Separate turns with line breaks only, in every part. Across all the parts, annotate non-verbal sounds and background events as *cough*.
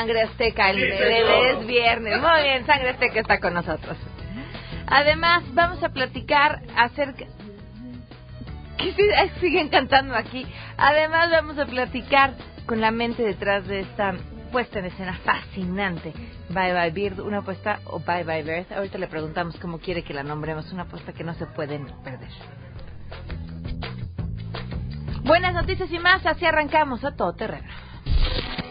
sangre azteca. El es viernes. Muy bien, sangre azteca está con nosotros. Además, vamos a platicar acerca. ¿Qué si- ay, siguen cantando aquí? Además, vamos a platicar con la mente detrás de esta puesta en escena fascinante. Bye Bye Bird, una apuesta o Bye Bye Bird. Ahorita le preguntamos cómo quiere que la nombremos. Una apuesta que no se pueden perder. Buenas noticias y más, así arrancamos a todo terreno.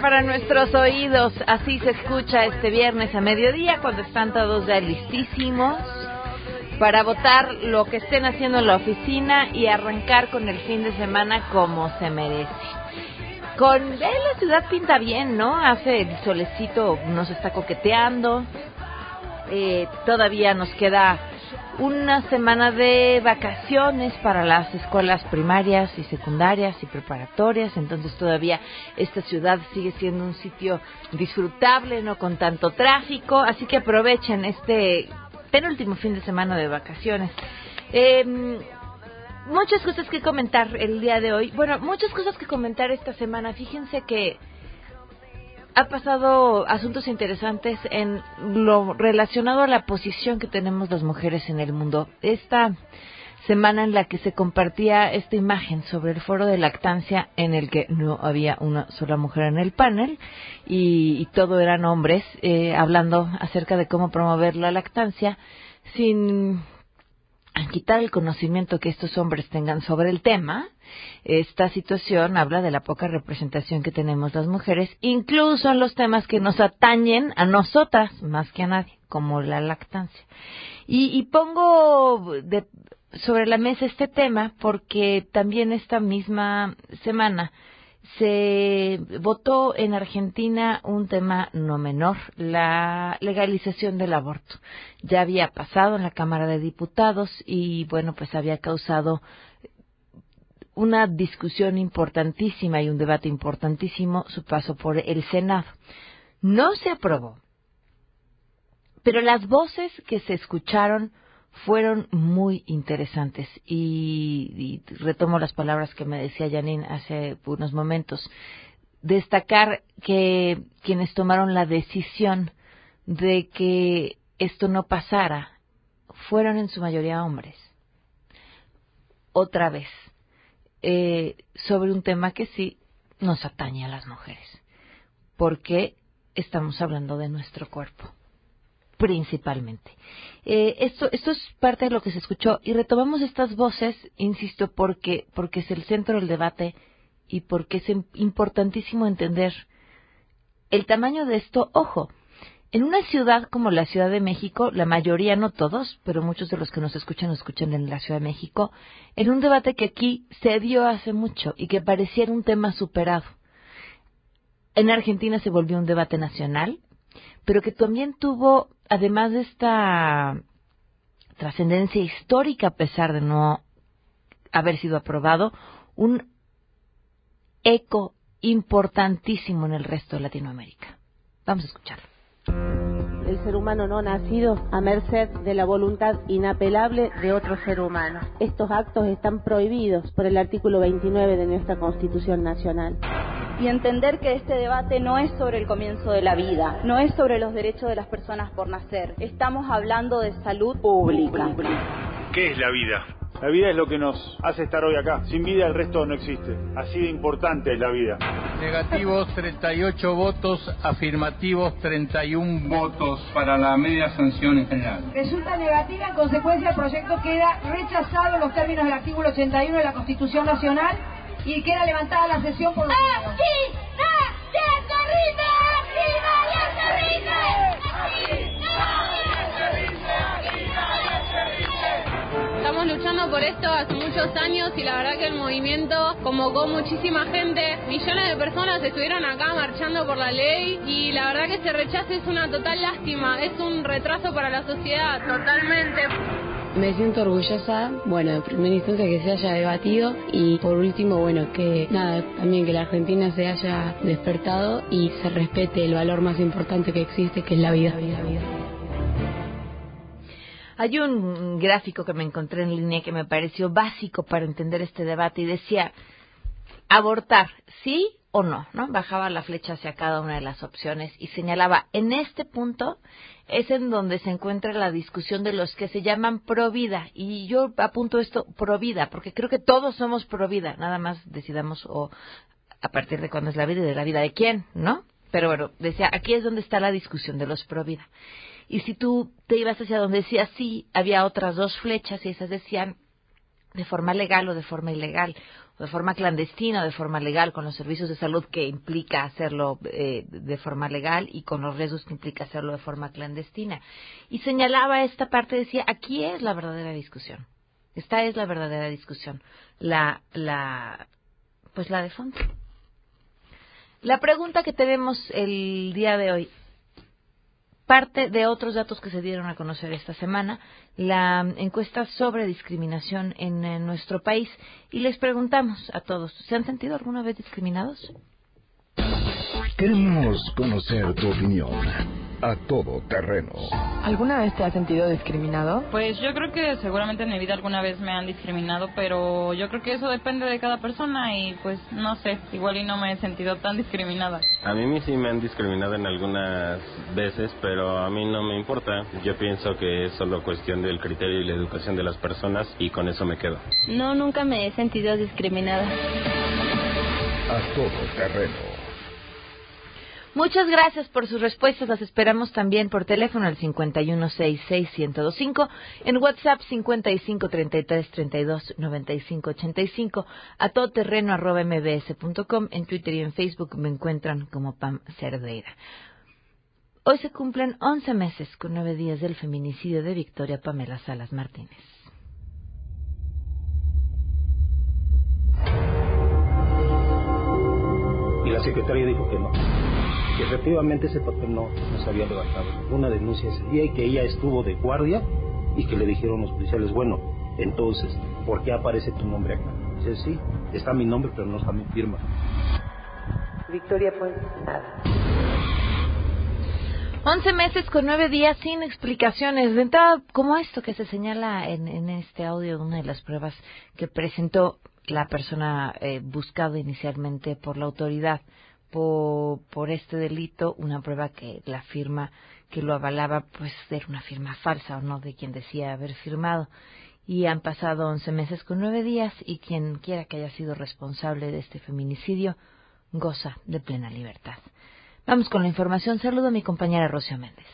Para nuestros oídos. Así se escucha este viernes a mediodía cuando están todos ya listísimos para votar lo que estén haciendo en la oficina y arrancar con el fin de semana como se merece. Con eh, la ciudad pinta bien, ¿no? Hace el solecito, nos está coqueteando. Eh, todavía nos queda una semana de vacaciones para las escuelas primarias y secundarias y preparatorias, entonces todavía esta ciudad sigue siendo un sitio disfrutable, no con tanto tráfico, así que aprovechen este penúltimo fin de semana de vacaciones. Eh, muchas cosas que comentar el día de hoy, bueno, muchas cosas que comentar esta semana. Fíjense que ha pasado asuntos interesantes en lo relacionado a la posición que tenemos las mujeres en el mundo. Esta semana en la que se compartía esta imagen sobre el foro de lactancia en el que no había una sola mujer en el panel y, y todo eran hombres eh, hablando acerca de cómo promover la lactancia sin quitar el conocimiento que estos hombres tengan sobre el tema, esta situación habla de la poca representación que tenemos las mujeres, incluso en los temas que nos atañen a nosotras más que a nadie, como la lactancia. Y, y pongo de- sobre la mesa este tema porque también esta misma semana se votó en Argentina un tema no menor, la legalización del aborto. Ya había pasado en la Cámara de Diputados y bueno, pues había causado una discusión importantísima y un debate importantísimo su paso por el Senado. No se aprobó, pero las voces que se escucharon fueron muy interesantes y, retomo las palabras que me decía Janine hace unos momentos. Destacar que quienes tomaron la decisión de que esto no pasara fueron en su mayoría hombres. Otra vez, eh, sobre un tema que sí nos atañe a las mujeres, porque estamos hablando de nuestro cuerpo principalmente. Eh, esto, esto es parte de lo que se escuchó y retomamos estas voces, insisto, porque, porque es el centro del debate y porque es im- importantísimo entender el tamaño de esto. Ojo, en una ciudad como la Ciudad de México, la mayoría, no todos, pero muchos de los que nos escuchan, nos escuchan en la Ciudad de México, en un debate que aquí se dio hace mucho y que pareciera un tema superado. En Argentina se volvió un debate nacional, pero que también tuvo, además de esta trascendencia histórica, a pesar de no haber sido aprobado, un eco importantísimo en el resto de Latinoamérica. Vamos a escucharlo.
el ser humano no nacido a merced de la voluntad inapelable de otro ser humano. Estos actos están prohibidos por el artículo 29 de nuestra Constitución Nacional.
Y entender que este debate no es sobre el comienzo de la vida, no es sobre los derechos de las personas por nacer. Estamos hablando de salud pública.
¿Qué es la vida? La vida es lo que nos hace estar hoy acá. Sin vida el resto no existe. Así de importante es la vida.
Negativos 38 votos, afirmativos 31 votos para la media sanción en general.
Resulta negativa, en consecuencia el proyecto queda rechazado en los términos del artículo 81 de la Constitución Nacional y queda levantada la sesión por los ¡Aquí!
Estamos luchando por esto hace muchos años y la verdad que el movimiento convocó muchísima gente. Millones de personas estuvieron acá marchando por la ley y la verdad que este rechazo es una total lástima, es un retraso para la sociedad. Totalmente.
Me siento orgullosa, bueno, en primera instancia que se haya debatido y por último, bueno, que nada, también que la Argentina se haya despertado y se respete el valor más importante que existe, que es la vida, vida, vida.
Hay un gráfico que me encontré en línea que me pareció básico para entender este debate y decía, abortar, sí o no, ¿no? Bajaba la flecha hacia cada una de las opciones y señalaba, en este punto es en donde se encuentra la discusión de los que se llaman pro vida. Y yo apunto esto pro vida, porque creo que todos somos pro vida, nada más decidamos o a partir de cuándo es la vida y de la vida de quién, ¿no? Pero bueno, decía, aquí es donde está la discusión de los pro vida. Y si tú te ibas hacia donde decía sí, había otras dos flechas y esas decían de forma legal o de forma ilegal, de forma clandestina o de forma legal, con los servicios de salud que implica hacerlo eh, de forma legal y con los riesgos que implica hacerlo de forma clandestina. Y señalaba esta parte, decía, aquí es la verdadera discusión. Esta es la verdadera discusión. La, la, pues la de fondo. La pregunta que tenemos el día de hoy parte de otros datos que se dieron a conocer esta semana, la encuesta sobre discriminación en, en, nuestro país, y les preguntamos a todos, ¿se han sentido alguna vez discriminados?
Queremos conocer tu opinión a todo terreno.
¿Alguna vez te has sentido discriminado?
Pues yo creo que seguramente en mi vida alguna vez me han discriminado, pero yo creo que eso depende de cada persona y pues no sé, igual y no me he sentido tan discriminada.
A mí sí me han discriminado en algunas veces, pero a mí no me importa. Yo pienso que es solo cuestión del criterio y la educación de las personas y con eso me quedo.
No, nunca me he sentido discriminada.
A todo terreno.
Muchas gracias por sus respuestas. Las esperamos también por teléfono al 5166125, en WhatsApp 5533329585, a todoterreno arroba mbs.com, en Twitter y en Facebook me encuentran como Pam Cerdeira. Hoy se cumplen 11 meses con nueve días del feminicidio de Victoria Pamela Salas Martínez.
Y la secretaria dijo que no que efectivamente ese papel no, no se había levantado una denuncia ese día y que ella estuvo de guardia y que le dijeron los policiales, bueno, entonces, ¿por qué aparece tu nombre acá? Dice, sí, está mi nombre, pero no está mi firma.
Victoria pues nada.
11 meses con nueve días sin explicaciones. De entrada, como esto que se señala en, en este audio, una de las pruebas que presentó la persona eh, buscada inicialmente por la autoridad por, por este delito, una prueba que la firma que lo avalaba, pues era una firma falsa o no de quien decía haber firmado. Y han pasado 11 meses con nueve días y quien quiera que haya sido responsable de este feminicidio goza de plena libertad. Vamos con la información. Saludo a mi compañera Rocío Méndez.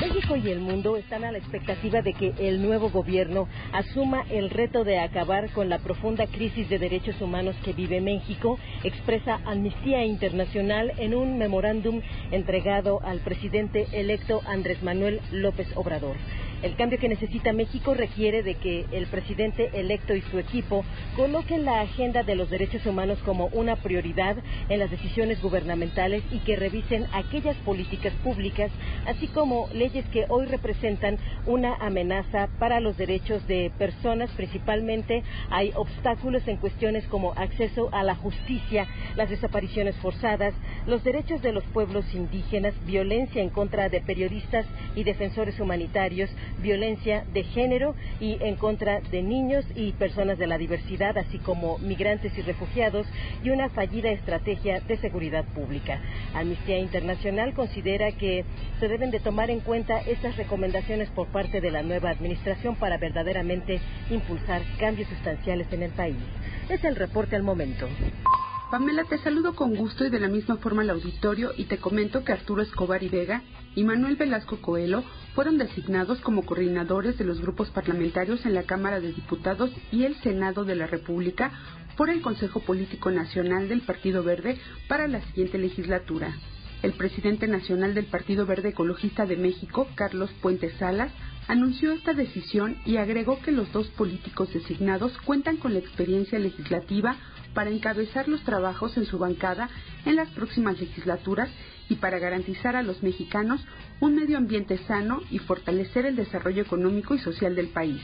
México y el mundo están a la expectativa de que el nuevo gobierno asuma el reto de acabar con la profunda crisis de derechos humanos que vive México, expresa Amnistía Internacional en un memorándum entregado al presidente electo Andrés Manuel López Obrador. El cambio que necesita México requiere de que el presidente electo y su equipo coloquen la agenda de los derechos humanos como una prioridad en las decisiones gubernamentales y que revisen aquellas políticas públicas, así como leyes que hoy representan una amenaza para los derechos de personas. Principalmente hay obstáculos en cuestiones como acceso a la justicia, las desapariciones forzadas, los derechos de los pueblos indígenas, violencia en contra de periodistas y defensores humanitarios, violencia de género y en contra de niños y personas de la diversidad, así como migrantes y refugiados, y una fallida estrategia de seguridad pública. Amnistía Internacional considera que se deben de tomar en cuenta estas recomendaciones por parte de la nueva administración para verdaderamente impulsar cambios sustanciales en el país. Es el reporte al momento.
Pamela, te saludo con gusto y de la misma forma al auditorio y te comento que Arturo Escobar y Vega y Manuel Velasco Coelho fueron designados como coordinadores de los grupos parlamentarios en la Cámara de Diputados y el Senado de la República por el Consejo Político Nacional del Partido Verde para la siguiente legislatura. El presidente nacional del Partido Verde Ecologista de México, Carlos Puentes Salas, anunció esta decisión y agregó que los dos políticos designados cuentan con la experiencia legislativa para encabezar los trabajos en su bancada en las próximas legislaturas y para garantizar a los mexicanos un medio ambiente sano y fortalecer el desarrollo económico y social del país.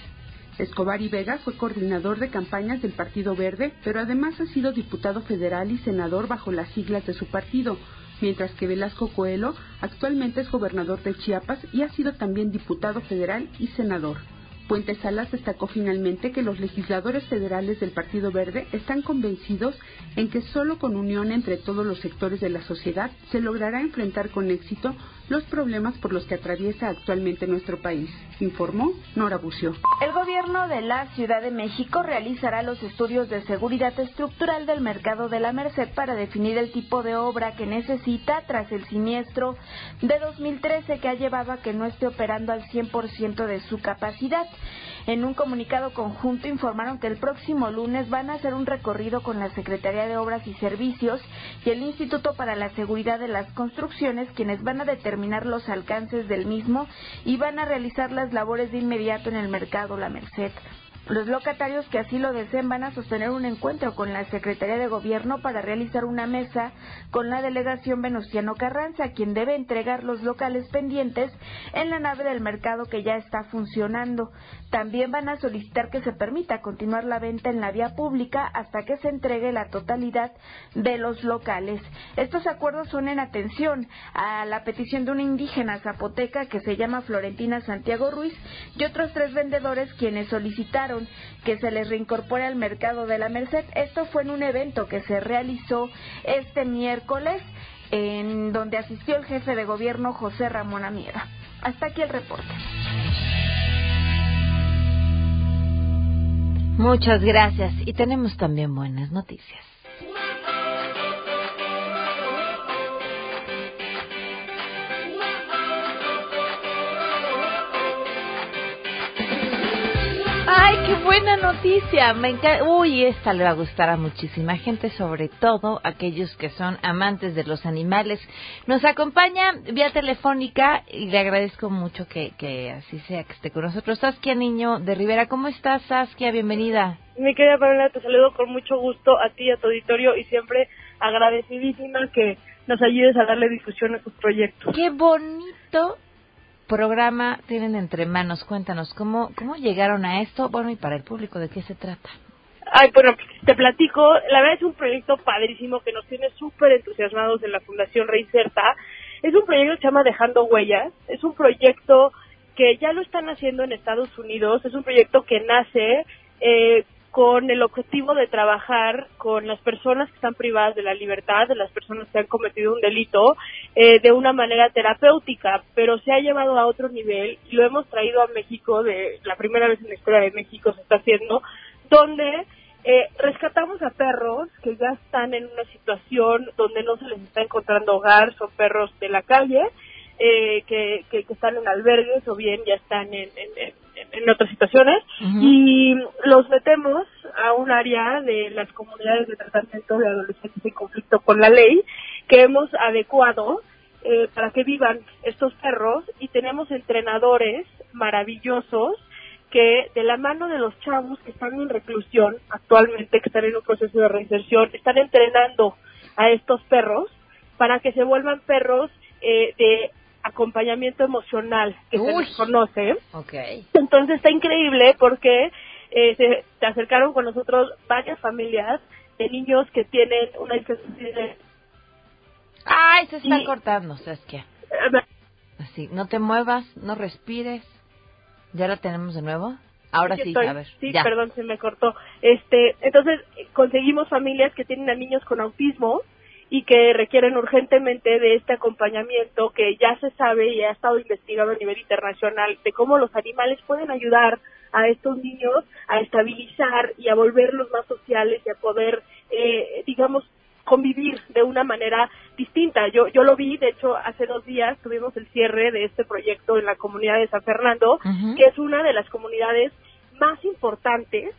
Escobar y Vega fue coordinador de campañas del Partido Verde, pero además ha sido diputado federal y senador bajo las siglas de su partido, mientras que Velasco Coelho actualmente es gobernador de Chiapas y ha sido también diputado federal y senador. Puente Salas destacó finalmente que los legisladores federales del Partido Verde están convencidos en que solo con unión entre todos los sectores de la sociedad se logrará enfrentar con éxito los problemas por los que atraviesa actualmente nuestro país, informó Nora Bucio.
El gobierno de la Ciudad de México realizará los estudios de seguridad estructural del mercado de la Merced para definir el tipo de obra que necesita tras el siniestro de 2013 que ha llevado a que no esté operando al 100% de su capacidad. En un comunicado conjunto informaron que el próximo lunes van a hacer un recorrido con la Secretaría de Obras y Servicios y el Instituto para la Seguridad de las Construcciones, quienes van a determinar los alcances del mismo y van a realizar las labores de inmediato en el mercado La Merced. Los locatarios que así lo deseen van a sostener un encuentro con la Secretaría de Gobierno para realizar una mesa con la delegación Venustiano Carranza, quien debe entregar los locales pendientes en la nave del mercado que ya está funcionando. También van a solicitar que se permita continuar la venta en la vía pública hasta que se entregue la totalidad de los locales. Estos acuerdos son en atención a la petición de una indígena zapoteca que se llama Florentina Santiago Ruiz y otros tres vendedores quienes solicitaron que se les reincorpore al mercado de la Merced. Esto fue en un evento que se realizó este miércoles en donde asistió el jefe de gobierno José Ramón Amiera. Hasta aquí el reporte.
Muchas gracias y tenemos también buenas noticias. ¡Ay, qué buena noticia! Me encanta. Uy, esta le va a gustar a muchísima gente, sobre todo aquellos que son amantes de los animales. Nos acompaña vía telefónica y le agradezco mucho que, que así sea, que esté con nosotros. Saskia Niño de Rivera, ¿cómo estás, Saskia? Bienvenida.
Mi querida Pamela, te saludo con mucho gusto a ti y a tu auditorio y siempre agradecidísima que nos ayudes a darle difusión a tus proyectos.
¡Qué bonito programa tienen entre manos? Cuéntanos, ¿cómo, cómo llegaron a esto? Bueno, y para el público, ¿de qué se trata?
Ay, bueno, te platico. La verdad es un proyecto padrísimo que nos tiene súper entusiasmados en la Fundación Reinserta. Es un proyecto que se llama Dejando Huellas. Es un proyecto que ya lo están haciendo en Estados Unidos. Es un proyecto que nace eh, con el objetivo de trabajar con las personas que están privadas de la libertad, de las personas que han cometido un delito, eh, de una manera terapéutica, pero se ha llevado a otro nivel y lo hemos traído a México, de la primera vez en la historia de México se está haciendo, donde eh, rescatamos a perros que ya están en una situación donde no se les está encontrando hogar, son perros de la calle, eh, que, que, están en albergues o bien ya están en, en, en otras situaciones. Y los metemos a un área de las comunidades de tratamiento de adolescentes en conflicto con la ley que hemos adecuado eh, para que vivan estos perros. Y tenemos entrenadores maravillosos que de la mano de los chavos que están en reclusión actualmente, que están en un proceso de reinserción, están entrenando a estos perros para que se vuelvan perros eh, de acompañamiento emocional que se les conoce.
Okay.
Entonces está increíble porque eh, se, se acercaron con nosotros varias familias de niños que tienen una discapacidad.
Ay, se está cortando, Saskia. Así, no te muevas, no respires. ¿Ya lo tenemos de nuevo? Ahora sí, a ver.
Sí,
ya.
perdón, se me cortó. Este, entonces conseguimos familias que tienen a niños con autismo y que requieren urgentemente de este acompañamiento que ya se sabe y ha estado investigado a nivel internacional de cómo los animales pueden ayudar a estos niños a estabilizar y a volverlos más sociales y a poder, eh, digamos, convivir de una manera distinta. Yo, yo lo vi, de hecho, hace dos días tuvimos el cierre de este proyecto en la comunidad de San Fernando, que es una de las comunidades más importantes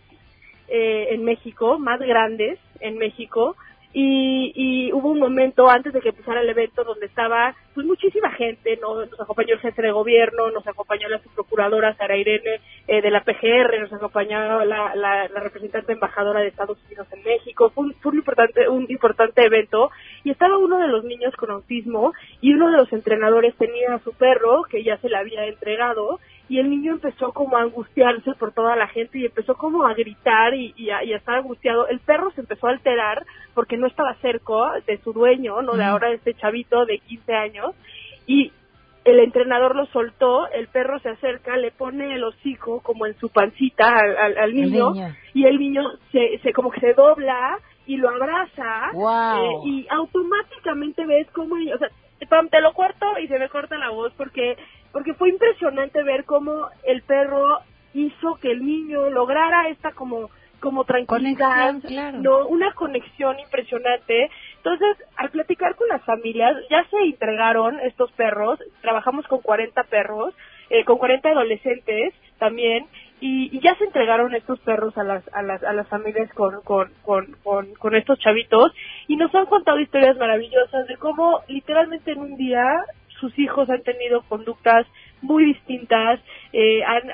eh, en México, más grandes en México, y, y hubo un momento antes de que empezara el evento donde estaba pues muchísima gente, ¿no? Nos acompañó el jefe de gobierno, nos acompañó la subprocuradora Sara Irene eh, de la PGR, nos acompañó la, la, la representante embajadora de Estados Unidos en México, fue un, fue un importante, un importante evento y estaba uno de los niños con autismo y uno de los entrenadores tenía a su perro que ya se le había entregado y el niño empezó como a angustiarse por toda la gente y empezó como a gritar y, y, a, y a estar angustiado. El perro se empezó a alterar porque no estaba cerca de su dueño, no de ahora este chavito de 15 años y el entrenador lo soltó, el perro se acerca, le pone el hocico como en su pancita al, al, al niño,
niño.
y el niño se, se como que se dobla y lo abraza
Wow.
eh, y automáticamente ves cómo, o sea, te lo corto y se me corta la voz porque porque fue impresionante ver cómo el perro hizo que el niño lograra esta como como tranquilidad,
Conexión, claro.
no una conexión impresionante. Entonces, al platicar con las familias, ya se entregaron estos perros, trabajamos con 40 perros, eh, con 40 adolescentes también, y, y ya se entregaron estos perros a las a las a las familias con con, con, con con estos chavitos y nos han contado historias maravillosas de cómo literalmente en un día sus hijos han tenido conductas muy distintas, eh, han,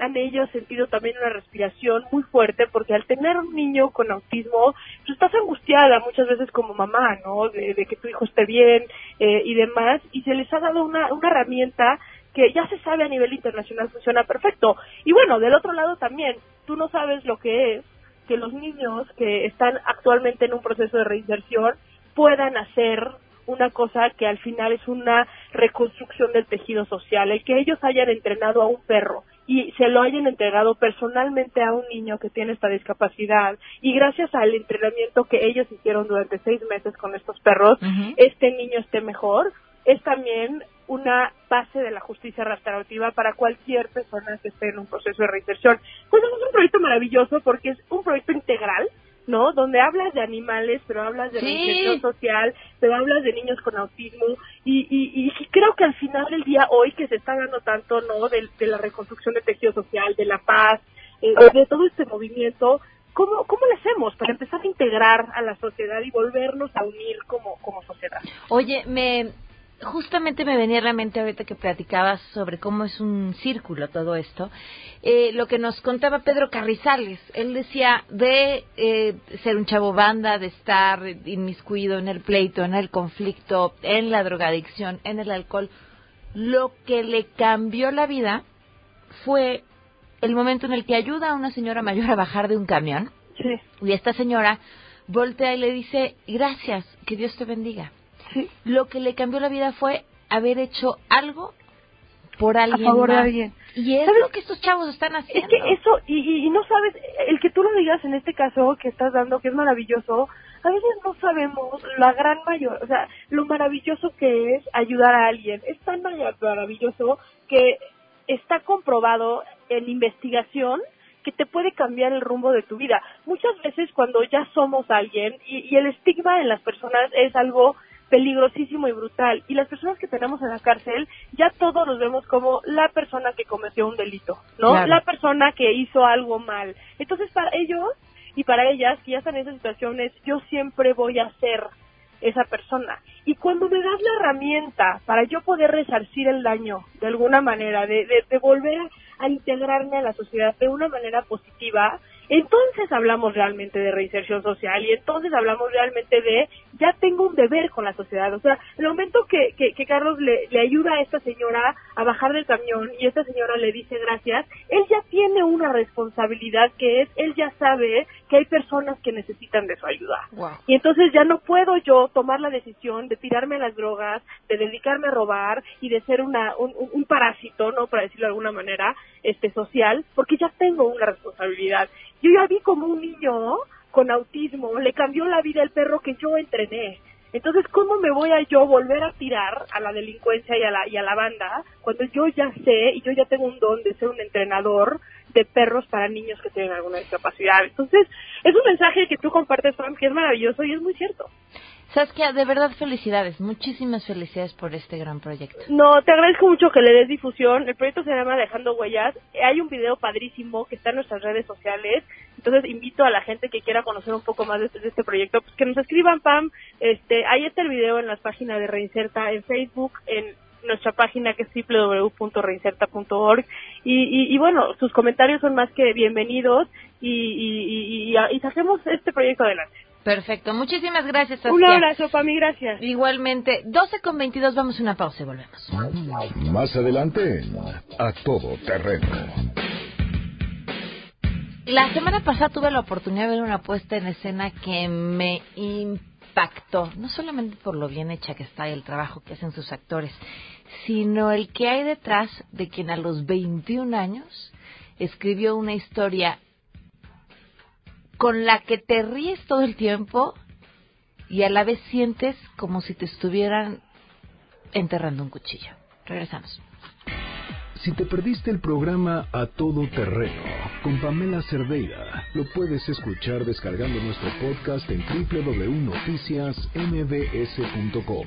han, ellos sentido también una respiración muy fuerte, porque al tener un niño con autismo, tú estás angustiada muchas veces como mamá, ¿no? De, de que tu hijo esté bien eh, y demás, y se les ha dado una, una herramienta que ya se sabe a nivel internacional funciona perfecto. Y bueno, del otro lado también, tú no sabes lo que es que los niños que están actualmente en un proceso de reinserción puedan hacer una cosa que al final es una reconstrucción del tejido social, el que ellos hayan entrenado a un perro y se lo hayan entregado personalmente a un niño que tiene esta discapacidad y gracias al entrenamiento que ellos hicieron durante seis meses con estos perros, este niño esté mejor, es también una base de la justicia restaurativa para cualquier persona que esté en un proceso de reinserción. Pues es un proyecto maravilloso porque es un proyecto integral, ¿no? Donde hablas de animales, pero hablas de
Sí.
reinserción social, pero hablas de niños con autismo y, y, y creo que al final del día hoy que se está dando tanto, ¿no? De, de la reconstrucción del tejido social, de la paz, eh, de todo este movimiento, ¿cómo, ¿cómo le hacemos para empezar a integrar a la sociedad y volvernos a unir como, como sociedad?
Oye, me justamente me venía a la mente ahorita que platicabas sobre cómo es un círculo todo esto, eh, lo que nos contaba Pedro Carrizales. Él decía de eh, ser un chavo banda, de estar inmiscuido en el pleito, en el conflicto, en la drogadicción, en el alcohol. Lo que le cambió la vida fue el momento en el que ayuda a una señora mayor a bajar de un camión. Y esta señora voltea y le dice, gracias, que Dios te bendiga. Lo que le cambió la vida fue haber hecho algo por alguien
favor de
más.
alguien.
Y es
¿Sabes?
lo que estos chavos están haciendo.
Es que eso, y, y- y no sabes, el que tú lo digas en este caso que estás dando, que es maravilloso, a veces no sabemos la gran mayor, o sea, lo maravilloso que es ayudar a alguien. Es tan marav- maravilloso que está comprobado en investigación que te puede cambiar el rumbo de tu vida. Muchas veces cuando ya somos alguien y, y el estigma en las personas es algo peligrosísimo y brutal. Y las personas que tenemos en la cárcel, ya todos nos vemos como la persona que cometió un delito, ¿no?
Claro.
La persona que hizo algo mal. Entonces, para ellos y para ellas que ya están en esas situaciones, yo siempre voy a ser esa persona. Y cuando me das la herramienta para yo poder resarcir el daño de alguna manera, de, de, de volver a integrarme a la sociedad de una manera positiva, entonces hablamos realmente de reinserción social y entonces hablamos realmente de ya tengo un deber con la sociedad. O sea, el momento que, que, que Carlos le, le ayuda a esta señora a bajar del camión y esta señora le dice gracias, él ya tiene una responsabilidad que es, él ya sabe que hay personas que necesitan de su ayuda. Y entonces ya no puedo yo tomar la decisión de tirarme a las drogas, de dedicarme a robar y de ser una, un, un- un parásito, ¿no? Para decirlo de alguna manera, este, social, porque ya tengo una responsabilidad. Yo ya vi como un niño con autismo le cambió la vida el perro que yo entrené. Entonces, ¿cómo me voy a yo volver a tirar a la delincuencia y a la, y a la banda cuando yo ya sé y yo ya tengo un don de ser un entrenador de perros para niños que tienen alguna discapacidad? Entonces, es un mensaje que tú compartes, Sam, que es maravilloso y es muy cierto.
Saskia, de verdad felicidades, muchísimas felicidades por este gran proyecto.
No, te agradezco mucho que le des difusión. El proyecto se llama Dejando Huellas. Hay un video padrísimo que está en nuestras redes sociales. Entonces invito a la gente que quiera conocer un poco más de este, de este proyecto, pues que nos escriban, Pam. Este, ahí está el video en las páginas de Reinserta, en Facebook, en nuestra página que es www.reinserta.org y, y, y, bueno, sus comentarios son más que bienvenidos y, y, este proyecto adelante.
Perfecto, muchísimas gracias. Saskia.
Un abrazo, Pami, gracias.
Igualmente, 12 con 22, vamos a una pausa y volvemos.
Más adelante, a todo terreno.
La semana pasada tuve la oportunidad de ver una puesta en escena que me impactó, no solamente por lo bien hecha que está y el trabajo que hacen sus actores, sino el que hay detrás de quien a los 21 años escribió una historia con la que te ríes todo el tiempo y a la vez sientes como si te estuvieran enterrando un cuchillo. Regresamos.
Si te perdiste el programa A Todo Terreno con Pamela Cerdeira, lo puedes escuchar descargando nuestro podcast en www.noticiasmbs.com.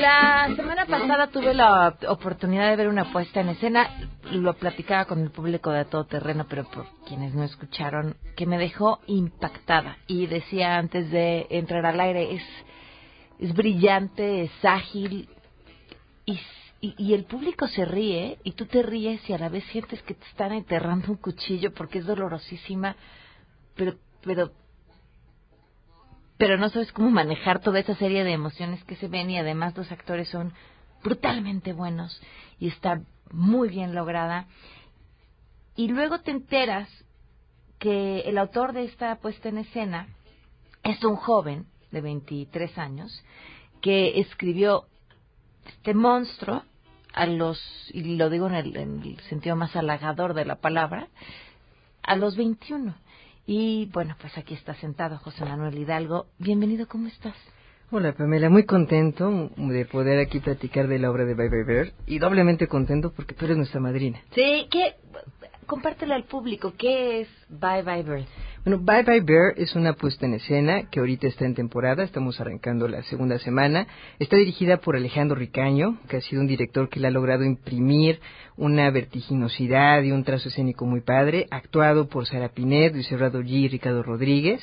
La semana pasada tuve la oportunidad de ver una puesta en escena, lo platicaba con el público de todo terreno, pero por quienes no escucharon, que me dejó impactada. Y decía antes de entrar al aire, es, es brillante, es ágil, y, y, y el público se ríe, y tú te ríes y a la vez sientes que te están enterrando un cuchillo porque es dolorosísima, pero, pero pero no sabes cómo manejar toda esa serie de emociones que se ven y además los actores son brutalmente buenos y está muy bien lograda. Y luego te enteras que el autor de esta puesta en escena es un joven de 23 años que escribió este monstruo a los, y lo digo en el, en el sentido más halagador de la palabra, a los 21. Y bueno, pues aquí está sentado José Manuel Hidalgo. Bienvenido, ¿cómo estás?
Hola Pamela, muy contento de poder aquí platicar de la obra de Bye Bye Bear y doblemente contento porque tú eres nuestra madrina.
Sí, ¿qué? Compártelo al público, ¿qué es Bye Bye Bear?
Bueno, Bye Bye Bear es una puesta en escena que ahorita está en temporada, estamos arrancando la segunda semana. Está dirigida por Alejandro Ricaño, que ha sido un director que le ha logrado imprimir una vertiginosidad y un trazo escénico muy padre, actuado por Sara Pinet, Luis Cerrado G y Ricardo Rodríguez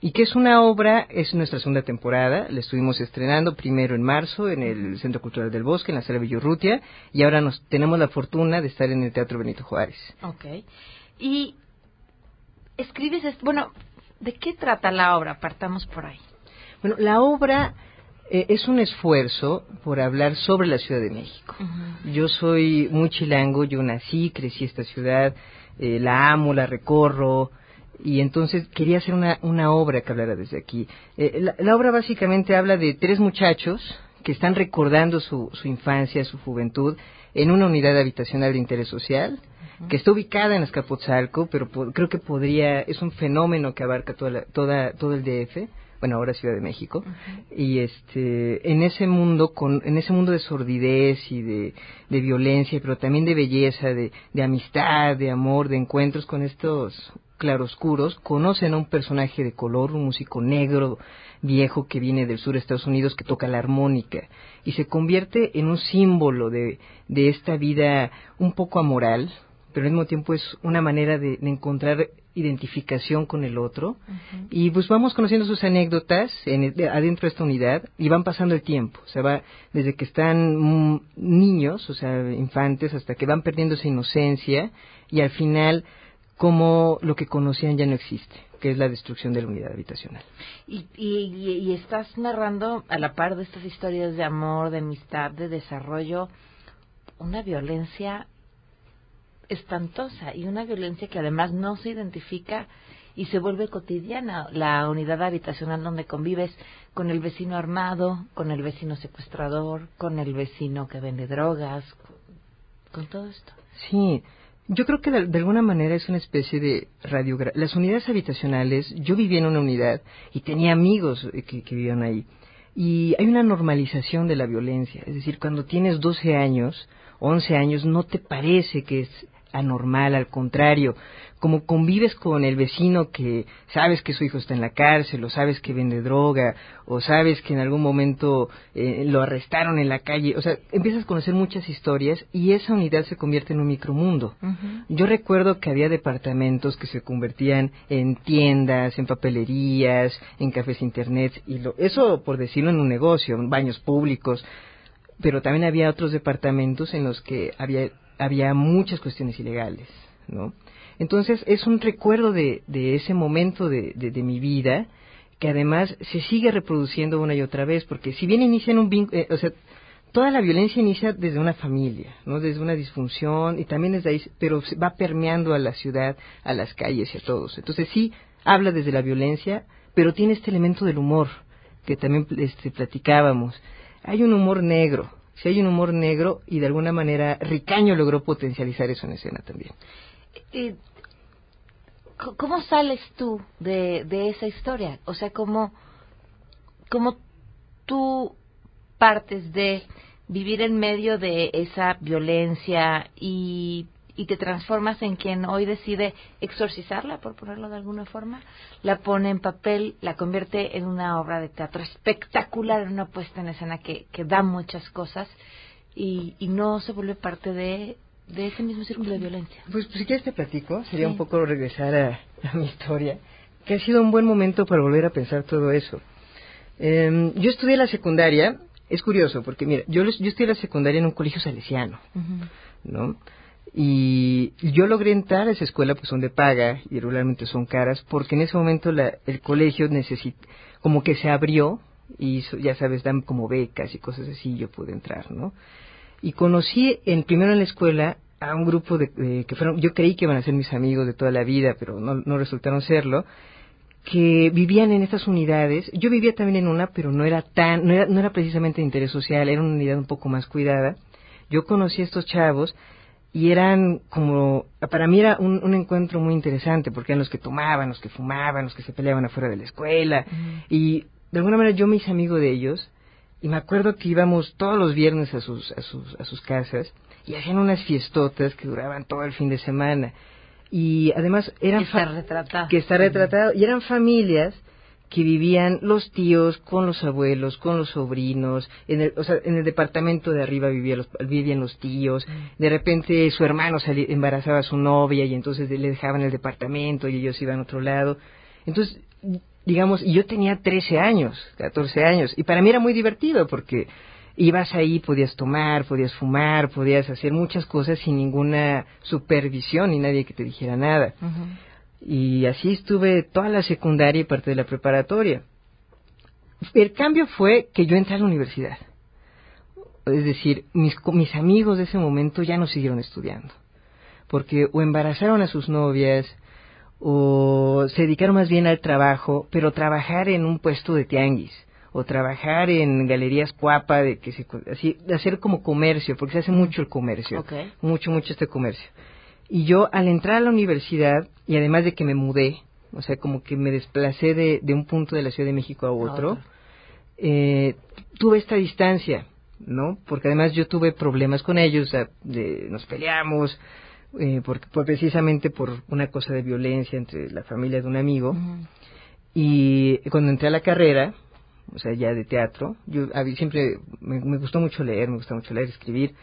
y que es una obra, es nuestra segunda temporada, la estuvimos estrenando primero en marzo en el Centro Cultural del Bosque, en la sala Villurrutia, y ahora nos tenemos la fortuna de estar en el Teatro Benito Juárez.
Ok. Y escribes, bueno, ¿de qué trata la obra? Partamos por ahí.
Bueno, la obra eh, es un esfuerzo por hablar sobre la Ciudad de México. Uh -huh. Yo soy muy chilango, yo nací, crecí esta ciudad, eh, la amo, la recorro, y entonces quería hacer una, una obra que hablara desde aquí. Eh, la, la, obra básicamente habla de tres muchachos que están recordando su, su infancia, su juventud, en una unidad habitacional de interés social, uh -huh. que está ubicada en Azcapotzalco, pero creo que podría, es un fenómeno que abarca toda, la, toda todo el DF, bueno ahora Ciudad de México, uh -huh. y este, en ese mundo, con, en ese mundo de sordidez y de, de violencia, pero también de belleza, de, de amistad, de amor, de encuentros con estos claroscuros, conocen a un personaje de color, un músico negro viejo que viene del sur de Estados Unidos que toca la armónica y se convierte en un símbolo de, de esta vida un poco amoral, pero al mismo tiempo es una manera de, de encontrar identificación con el otro uh -huh. y pues vamos conociendo sus anécdotas en el, adentro de esta unidad y van pasando el tiempo, o sea, va desde que están mm, niños, o sea, infantes, hasta que van perdiendo esa inocencia y al final como lo que conocían ya no existe, que es la destrucción de la unidad habitacional.
Y, y, y, estás narrando a la par de estas historias de amor, de amistad, de desarrollo, una violencia espantosa y una violencia que además no se identifica y se vuelve cotidiana la unidad habitacional donde convives con el vecino armado, con el vecino secuestrador, con el vecino que vende drogas, con, todo esto.
Sí, yo creo que de, alguna manera es una especie de radiografía. Las unidades habitacionales, yo vivía en una unidad y tenía amigos eh, que, que vivían ahí. Y hay una normalización de la violencia. Es decir, cuando tienes 12 años, 11 años, no te parece que es anormal, al contrario, como convives con el vecino que sabes que su hijo está en la cárcel, o sabes que vende droga, o sabes que en algún momento eh, lo arrestaron en la calle, o sea, empiezas a conocer muchas historias y esa unidad se convierte en un micromundo. Yo recuerdo que había departamentos que se convertían en tiendas, en papelerías, en cafés internet, y lo, eso por decirlo en un negocio, en baños públicos, pero también había otros departamentos en los que había había muchas cuestiones ilegales, ¿no? Entonces es un recuerdo de, de ese momento de, de, mi vida que además se sigue reproduciendo una y otra vez, porque si bien inicia en un vínculo, eh, o sea, toda la violencia inicia desde una familia, ¿no? Desde una disfunción y también desde ahí, pero va permeando a la ciudad, a las calles y a todos. Entonces sí habla desde la violencia, pero tiene este elemento del humor que también este, platicábamos. Hay un humor negro, si hay un humor negro y de alguna manera Ricaño logró potencializar eso en escena también.
¿Cómo sales tú de, de esa historia? O sea, ¿cómo, ¿cómo tú partes de vivir en medio de esa violencia y y te transformas en quien hoy decide exorcizarla, por ponerlo de alguna forma, la pone en papel, la convierte en una obra de teatro espectacular, en una puesta en escena que, que da muchas cosas y, y no se vuelve parte de, de ese mismo círculo de violencia.
Pues, pues si quieres te platico, sería un poco regresar a, mi historia, que ha sido un buen momento para volver a pensar todo eso. Em, yo estudié la secundaria, es curioso, porque mira, yo, yo estudié la secundaria en un colegio salesiano, ¿no? Y yo logré entrar a esa escuela, pues son de paga y regularmente son caras, porque en ese momento la, el colegio necesita, como que se abrió y ya sabes, dan como becas y cosas así, yo pude entrar, ¿no? Y conocí en, primero en la escuela a un grupo de, que fueron, yo creí que iban a ser mis amigos de toda la vida, pero no, no resultaron serlo, que vivían en estas unidades. Yo vivía también en una, pero no era tan, no era, no era precisamente de interés social, era una unidad un poco más cuidada. Yo conocí a estos chavos y eran como, para mí era un, un, encuentro muy interesante, porque eran los que tomaban, los que fumaban, los que se peleaban afuera de la escuela, y de alguna manera yo me hice amigo de ellos, y me acuerdo que íbamos todos los viernes a sus, a sus, a sus casas, y hacían unas fiestotas que duraban todo el fin de semana, y además eran...
Que está retratado.
Que está retratado, y eran familias que vivían los tíos con los abuelos, con los sobrinos, en el, o sea, en el departamento de arriba los, vivían los tíos, mm. de repente su hermano embarazaba a su novia y entonces le dejaban el departamento y ellos iban a otro lado. Entonces, digamos, y yo tenía 13 años, 14 años, y para mí era muy divertido porque ibas ahí, podías tomar, podías fumar, podías hacer muchas cosas sin ninguna supervisión ni nadie que te dijera nada. Y así estuve toda la secundaria y parte de la preparatoria. El cambio fue que yo entré a la universidad. Es decir, mis, mis amigos de ese momento ya no siguieron estudiando. Porque o embarazaron a sus novias, o se dedicaron más bien al trabajo, pero trabajar en un puesto de tianguis, o trabajar en galerías cuapa, de que se, así, hacer como comercio, porque se hace mucho el comercio, mucho, mucho este comercio. Y yo al entrar a la universidad, y además de que me mudé, o sea, como que me desplacé de, de un punto de la Ciudad de México a otro, eh, tuve esta distancia, ¿no? Porque además yo tuve problemas con ellos, o sea, de, nos peleamos, eh, por, precisamente por una cosa de violencia entre la familia de un amigo. Y cuando entré a la carrera, o sea, ya de teatro, yo siempre me, me, gustó mucho leer, me gustó mucho leer, escribir,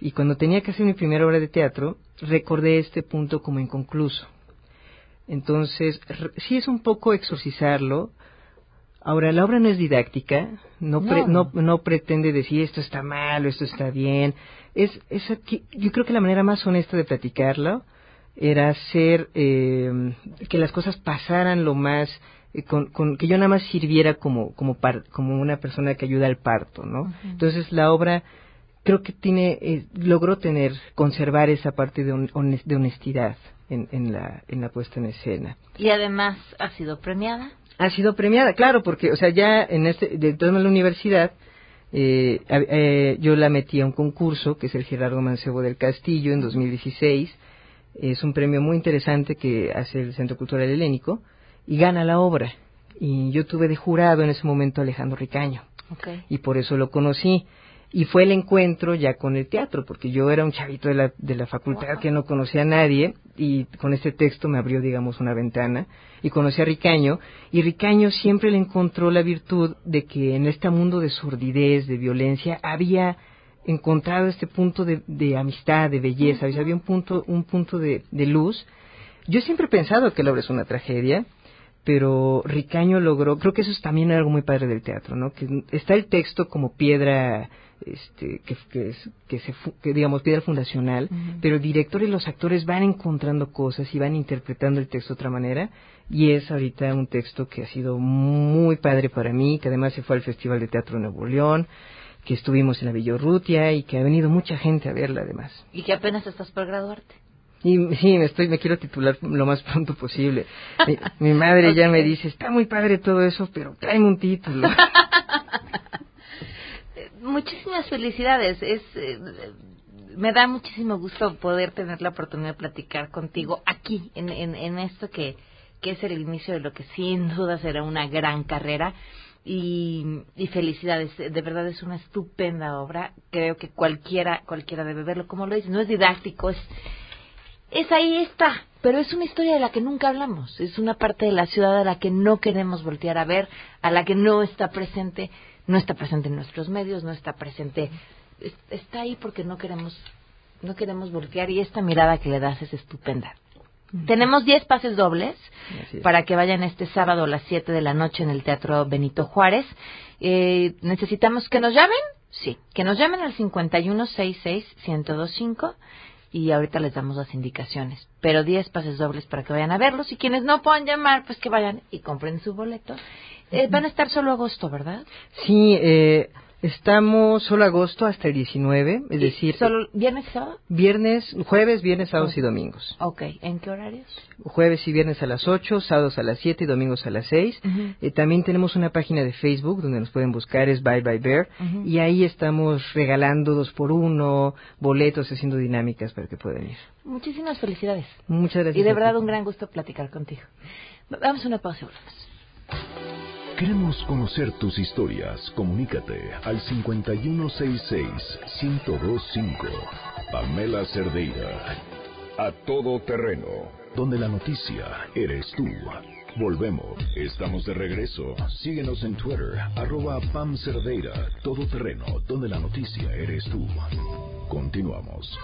y cuando tenía que hacer mi primera obra de teatro, recordé este punto como inconcluso. Entonces, sí es un poco exorcizarlo. Ahora, la obra no es didáctica, no, no. no, pretende decir esto está mal o esto está bien. Es, es aquí, yo creo que la manera más honesta de platicarlo era hacer eh, que las cosas pasaran lo más eh, con, con, que yo nada más sirviera como como como una persona que ayuda al parto no entonces la obra creo que tiene, eh, logró tener, conservar esa parte de, de honestidad en, en, la, en la puesta en escena.
Y además ha sido premiada.
Ha sido premiada, claro, porque, o sea, ya en este, de toda la universidad, eh, eh, yo la metí a un concurso, que es el Gerardo Mancebo del Castillo, en 2016. Es un premio muy interesante que hace el Centro Cultural Helénico y gana la obra. Y yo tuve de jurado en ese momento a Alejandro Ricaño. Y por eso lo conocí y fue el encuentro ya con el teatro, porque yo era un chavito de la, de la facultad que no conocía a nadie y con este texto me abrió, digamos, una ventana y conocí a Ricaño y Ricaño siempre le encontró la virtud de que en este mundo de sordidez, de violencia, había encontrado este punto de, de amistad, de belleza, había un punto, un punto de, de luz. Yo siempre he pensado que la obra es una tragedia, pero Ricaño logró, creo que eso es también algo muy padre del teatro, ¿no? Que está el texto como piedra este, que, que, que, se, que digamos piedra fundacional, pero el director y los actores van encontrando cosas y van interpretando el texto de otra manera y es ahorita un texto que ha sido muy padre para mí, que además se fue al Festival de Teatro de Nuevo León, que estuvimos en la Villorrutia y que ha venido mucha gente a verla además.
Y que apenas estás por graduarte.
Y sí, me estoy, me quiero titular lo más pronto posible. Mi, madre ya me dice, está muy padre todo eso, pero tráeme un título. *laughs*
muchísimas felicidades. Es, eh, me da muchísimo gusto poder tener la oportunidad de platicar contigo aquí, en, en, esto que, que es el inicio de lo que sin duda será una gran carrera. Y, y, felicidades, de verdad es una estupenda obra. Creo que cualquiera, cualquiera debe verlo. Como lo dices, no es didáctico, es, es ahí está, pero es una historia de la que nunca hablamos. Es una parte de la ciudad a la que no queremos voltear a ver, a la que no está presente no está presente en nuestros medios, no está presente, está ahí porque no queremos, no queremos voltear y esta mirada que le das es estupenda. Tenemos 10 pases dobles para que vayan este sábado a las 7 de la noche en el Teatro Benito Juárez. Eh, ¿Necesitamos que nos llamen? Sí, que nos llamen al 5166-1025 y ahorita les damos las indicaciones. Pero 10 pases dobles para que vayan a verlos y quienes no puedan llamar, pues que vayan y compren su boleto eh, van a estar solo agosto, ¿verdad?
Sí, eh, estamos solo agosto hasta el 19, es decir...
¿Solo viernes y sábado?
Viernes, jueves, viernes, sábados y domingos.
Ok, ¿en qué horarios?
Jueves y viernes a las 8, sábados a las 7 y domingos a las 6. Eh, también tenemos una página de Facebook donde nos pueden buscar, es Bye Bye Bear, y ahí estamos regalando dos por uno, boletos, haciendo dinámicas para que puedan ir.
Muchísimas felicidades.
Muchas gracias.
Y de verdad un gran gusto platicar contigo. Vamos a una pausa y volvemos.
Queremos conocer tus historias. Comunícate al 5166-1025. Pamela Cerdeira. A todo terreno. Donde la noticia eres tú. Volvemos. Estamos de regreso. Síguenos en Twitter. Arroba Pam Cerdeira. Todo terreno. Donde la noticia eres tú. Continuamos.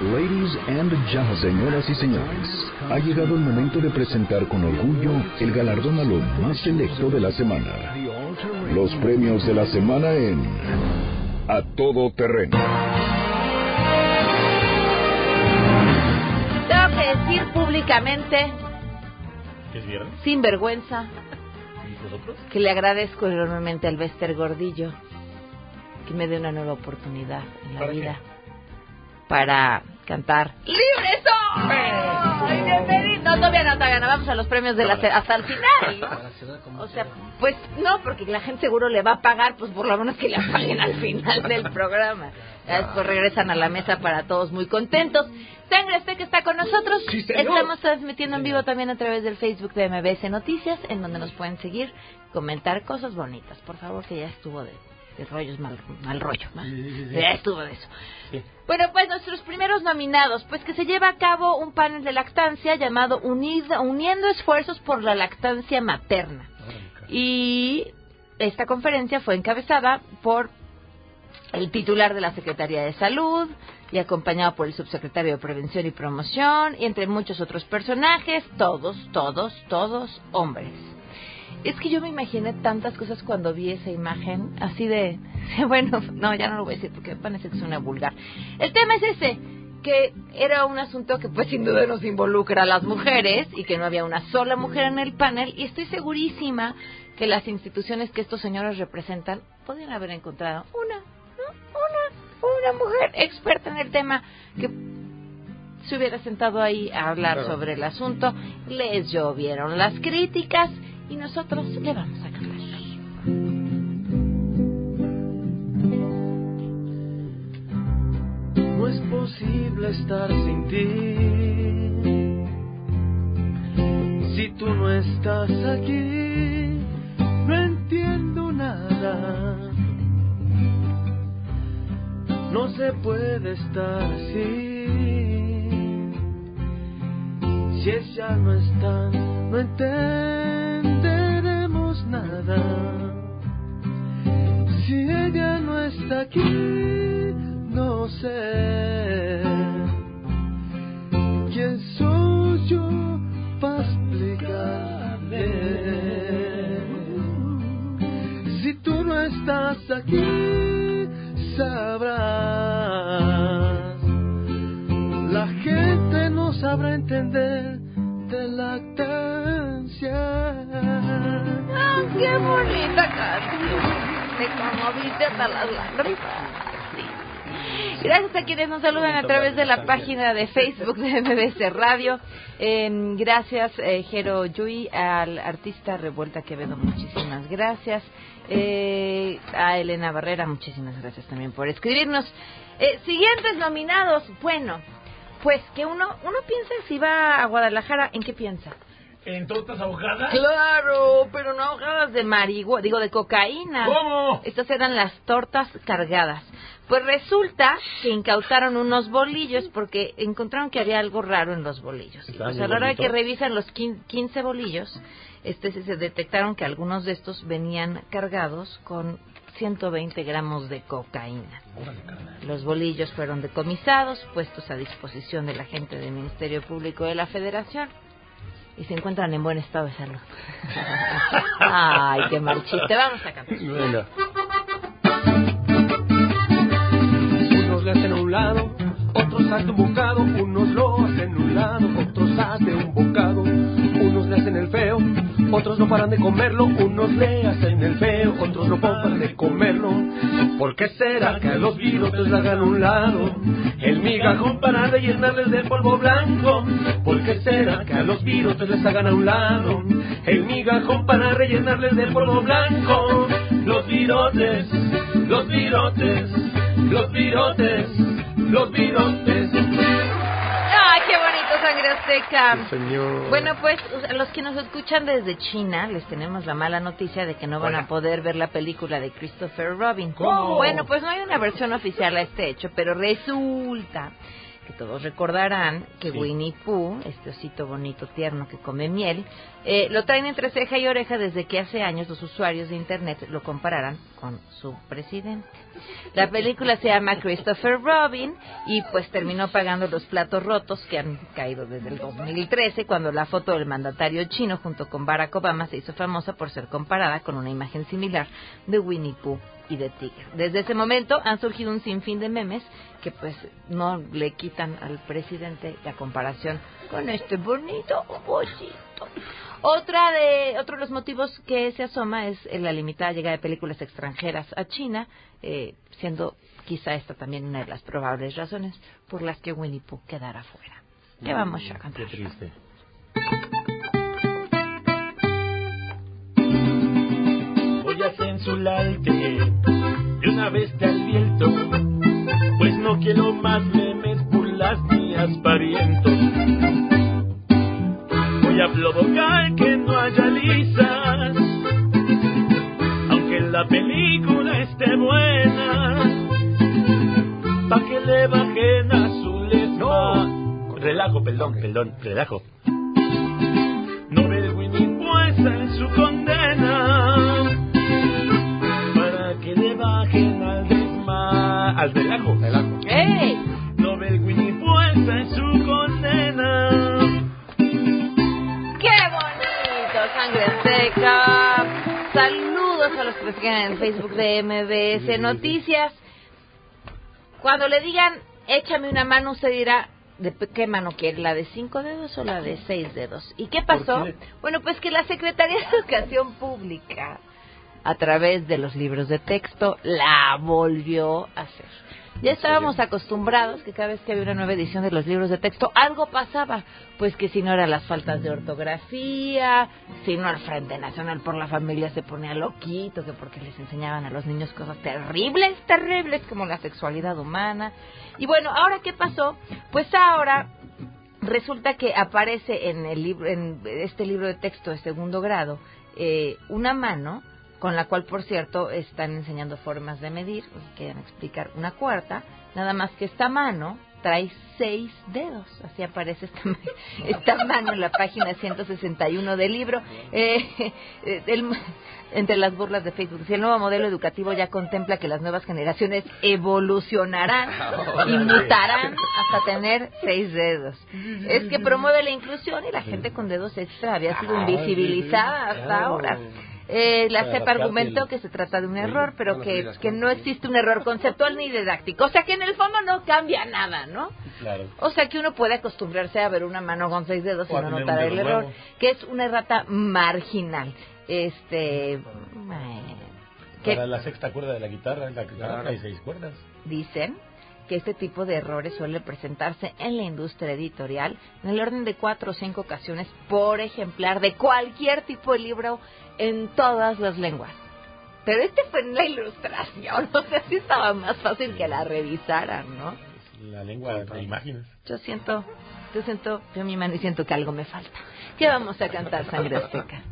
Ladies and gentlemen, señoras y señores, ha llegado el momento de presentar con orgullo el galardón a lo más selecto de la semana. Los premios de la semana en A Todo Terreno.
Tengo que decir públicamente, sin vergüenza, que le agradezco enormemente al Bester Gordillo que me dé una nueva oportunidad en la vida para cantar ¡Libre soy! ¡Ay, No, todavía no, todavía no. Vamos a los premios de la hasta el final. *laughs* O sea, pues no, porque la gente seguro le va a pagar, pues por lo menos que le paguen al final del programa. Después regresan a la mesa para todos muy contentos. Sangre, usted que está con nosotros. Estamos transmitiendo en vivo también a través del Facebook de MBS Noticias, en donde nos pueden seguir, comentar cosas bonitas. Por favor, que ya estuvo de el rollo es mal, mal rollo. Ya estuvo de eso. Bueno, pues nuestros primeros nominados, pues que se lleva a cabo un panel de lactancia llamado Uniendo Esfuerzos por la Lactancia Materna. Y esta conferencia fue encabezada por el titular de la Secretaría de Salud y acompañado por el subsecretario de Prevención y Promoción y entre muchos otros personajes, todos, todos, todos hombres. Es que yo me imaginé tantas cosas cuando vi esa imagen, así de, *laughs* bueno, no, ya no lo voy a decir porque me parece que suena vulgar. El tema es ese, que era un asunto que pues sin duda nos involucra a las mujeres y que no había una sola mujer en el panel y estoy segurísima que las instituciones que estos señores representan podrían haber encontrado una, ¿no? una mujer experta en el tema que se hubiera sentado ahí a hablar sobre el asunto. Les llovieron las críticas y nosotros le vamos a cantar.
No es posible estar sin ti. Si tú no estás aquí, no entiendo nada. No se puede estar así. Si ella no está, no entenderemos de
la página de Facebook de MBC Radio. Eh, gracias, eh, Jero Yui, al artista Revuelta Quevedo, muchísimas gracias. Eh, a Elena Barrera, muchísimas gracias también por escribirnos. Eh, siguientes nominados, bueno, pues que uno, uno piensa si va a Guadalajara, ¿en qué piensa?
¿En tortas ahogadas?
Claro, pero no ahogadas de marihuana, digo de cocaína.
¿Cómo?
Estas eran las tortas cargadas. Pues resulta que incautaron unos bolillos porque encontraron que había algo raro en los bolillos. Y pues a la hora de que revisan los quin- 15 bolillos, este se detectaron que algunos de estos venían cargados con 120 gramos de cocaína. Los bolillos fueron decomisados, puestos a disposición de la gente del Ministerio Público de la Federación y se encuentran en buen estado de salud. *laughs* Ay, qué mal chiste. Vamos a cantar.
Venga.
Un lado, otros hacen un bocado, unos lo hacen un lado, otros hacen un bocado, unos le hacen el feo, otros no paran de comerlo, unos le hacen el feo, otros no paran de comerlo. ¿Por qué será que a los virotes le hagan un lado el migajón para rellenarles de polvo blanco? ¿Por qué será que a los virotes les hagan a un lado el migajón para rellenarles de polvo blanco? Los virotes, los virotes, los virotes, los virotes.
¡Ay, qué bonito, sangre azteca!
Señor.
Bueno, pues a los que nos escuchan desde China les tenemos la mala noticia de que no van a poder ver la película de Christopher Robin.
¿Cómo?
Bueno, pues no hay una versión oficial a este hecho, pero resulta que todos recordarán que
Sí.
Winnie Pooh, este osito bonito tierno que come miel, eh, lo traen entre ceja y oreja desde que hace años los usuarios de Internet lo compararan con su presidente. La película se llama Christopher Robin y pues terminó pagando los platos rotos que han caído desde el 2013 cuando la foto del mandatario chino junto con Barack Obama se hizo famosa por ser comparada con una imagen similar de Winnie Pooh y de Tigre. Desde ese momento han surgido un sinfín de memes que pues no le quitan al presidente la comparación con este bonito osito. Otra de, otro de los motivos que se asoma es eh, la limitada llegada de películas extranjeras a China, eh, siendo quizá esta también una de las probables razones por las que Winnie Pooh quedara fuera. ¿Qué vamos a cantar?
Qué triste.
Voy a censurarte de una vez te advierto, pues no quiero más memes, burlas ni aspavientos. Voy a provocar que no haya lisas, aunque la película esté buena, pa' que le bajen azules no. Relajo, perdón, perdón, relajo. No ve Winnie puesta en su condena para que le bajen al desma al relajo. En
Facebook de MBS Noticias. Cuando le digan, échame una mano, usted dirá, ¿de qué mano quiere? ¿La de cinco dedos o la de seis dedos? ¿Y qué pasó?
qué?
Bueno, pues que la Secretaría de Educación Pública a través de los libros de texto, la volvió a hacer. Ya estábamos acostumbrados que cada vez que había una nueva edición de los libros de texto, algo pasaba. Pues que si no eran las faltas de ortografía, si no el Frente Nacional por la Familia se ponía loquito, que porque les enseñaban a los niños cosas terribles, terribles como la sexualidad humana. Y bueno, ¿ahora qué pasó? Pues ahora resulta que aparece en, el libro, en este libro de texto de segundo grado eh, una mano con la cual, por cierto, están enseñando formas de medir, pues quieren explicar una cuarta, nada más que esta mano trae seis dedos, así aparece esta, *laughs* esta mano en la página 161 del libro. Eh, el, entre las burlas de Facebook, si el nuevo modelo educativo ya contempla que las nuevas generaciones evolucionarán y mutarán hasta tener seis dedos. Es que promueve la inclusión y la gente con dedos extra había sido invisibilizada hasta ahora. Eh, la CEP argumentó que se trata de un error, pero que, que no existe un error conceptual ni didáctico. O sea que en el fondo no cambia nada, ¿no?
Claro.
O sea que uno puede acostumbrarse a ver una mano con seis dedos y no notar el error, que es una errata marginal. Este. que
Para la sexta cuerda de la guitarra, la guitarra hay seis cuerdas.
dicen que este tipo de errores suele presentarse en la industria editorial en el orden de cuatro o cinco ocasiones por ejemplar de cualquier tipo de libro en todas las lenguas. Pero este fue en la ilustración, *laughs* o sea, sí estaba más fácil que la revisaran, ¿no?
La lengua de imágenes.
Yo siento, yo siento, yo mi mano y siento que algo me falta. ¿Qué vamos a cantar, Sangre Azteca?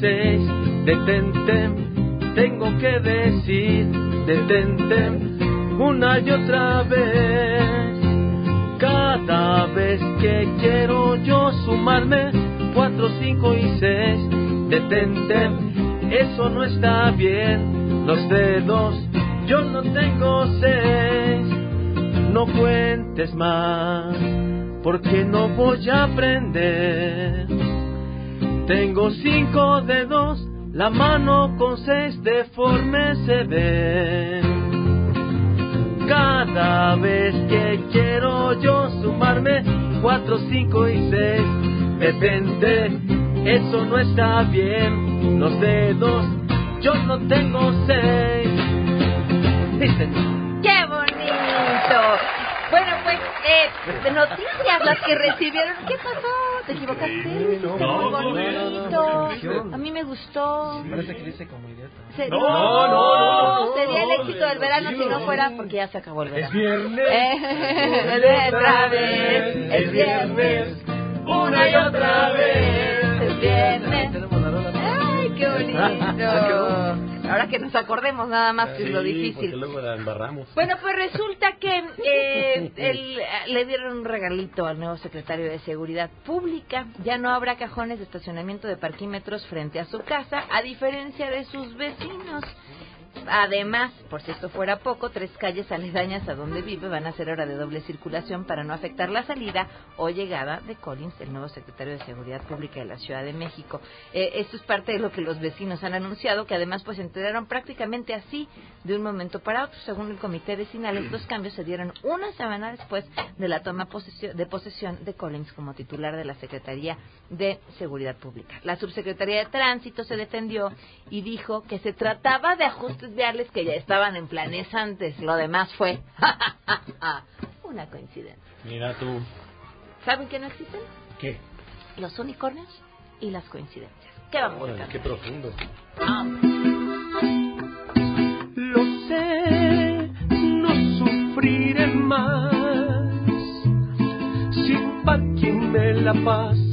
Detente, tengo que decir, detente, una y otra vez. Cada vez que quiero yo sumarme cuatro, cinco y seis, detente, eso no está bien, los dedos, yo no tengo seis, no cuentes más porque no voy a aprender. Tengo cinco dedos, la mano con seis deformes se ve. Cada vez que quiero yo sumarme, cuatro, cinco y seis, detente, eso no está bien. Los dedos, yo no tengo seis. Dicen,
¡Qué bonito! Bueno, pues, eh, de noticias las que recibieron. ¿Qué pasó? ¿Te equivocaste?
no, no,
bonito.
no.
A mí me gustó.
Parece que dice como idiota. No, no, no,
Sería el éxito del verano si no fuera porque ya se acabó el verano.
Es viernes.
Eh, otra vez. Es viernes. Una y otra vez. Es viernes. Ay, qué bonito. Ahora que nos acordemos nada más que es lo difícil.
Porque luego la embarramos.
Bueno, pues resulta que eh, *laughs* el- le dieron un regalito al nuevo secretario de Seguridad Pública. Ya no habrá cajones de estacionamiento de parquímetros frente a su casa, a diferencia de sus vecinos. Además, por si esto fuera poco, tres calles aledañas a donde vive van a ser hora de doble circulación para no afectar la salida o llegada de Collins, el nuevo secretario de Seguridad Pública de la Ciudad de México. Eh, esto es parte de lo que los vecinos han anunciado, que además pues se enteraron prácticamente así de un momento para otro. Según el comité vecinal, estos *clears throat* cambios se dieron una semana después de la toma de posesión de Collins como titular de la Secretaría de Seguridad Pública. La subsecretaría de Tránsito se defendió y dijo que se trataba de ajustes viales que ya estaban en planes antes. Lo demás fue *laughs* una coincidencia.
Mira tú.
¿Saben que no existen?
¿Qué?
Los unicornios y las coincidencias. ¿Qué vamos a
Órale,
cantar?
qué profundo.
Lo sé, no sufriré más. Sin parking me la pasaré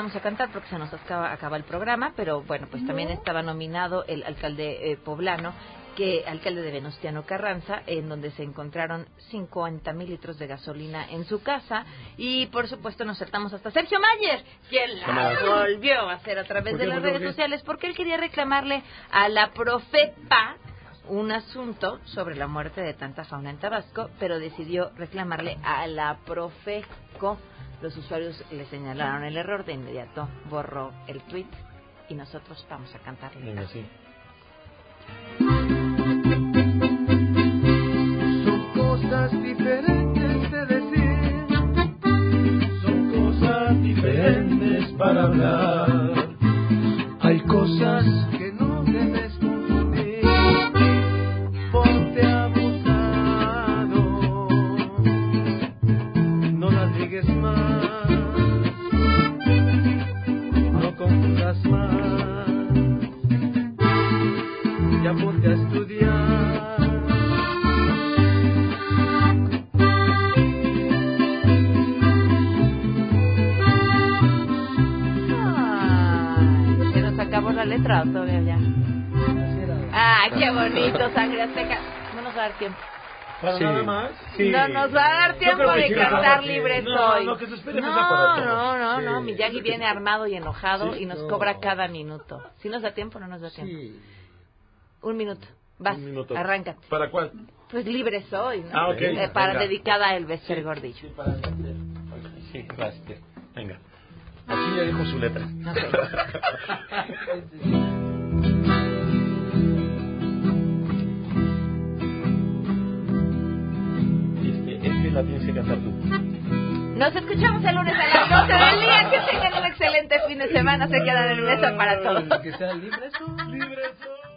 vamos a cantar porque se nos acaba, acaba el programa, pero bueno, pues también estaba nominado el alcalde eh, poblano que alcalde de Venustiano Carranza, en donde se encontraron 50 mil litros de gasolina en su casa. Y por supuesto nos saltamos hasta Sergio Mayer, quien la volvió a hacer a través
¿Por
de las redes sociales, porque él quería reclamarle a la Profepa un asunto sobre la muerte de tanta fauna en Tabasco, pero decidió reclamarle a la Profeco. Los usuarios le señalaron el error, de inmediato borró el tweet y nosotros vamos a cantarle.
Venga, sí.
Tiempo.
Para
Sí.
nada más.
No nos va a dar tiempo de
sí,
cantar
no,
libres
no,
hoy.
no, que se espere
no,
para
no, no,
Sí.
no, Miyagi viene armado y enojado
Sí,
y nos
no.
cobra cada minuto. Si nos da tiempo o no nos da tiempo. Un minuto. Vas,
Un minuto.
arráncate.
¿Para cuál?
Pues libres hoy, ¿no?
Ah, ok.
Eh, para
Venga.
dedicada a el Bester Gordillo.
Sí, vas, sí. Venga. Aquí ya dijo su letra. Este, *laughs* la tienes que cantar tú.
Nos escuchamos el lunes a las 12 del día. Que tengan un excelente fin de semana. Se quedan en mesa para todos.
Que sea libre eso.
Libre soy.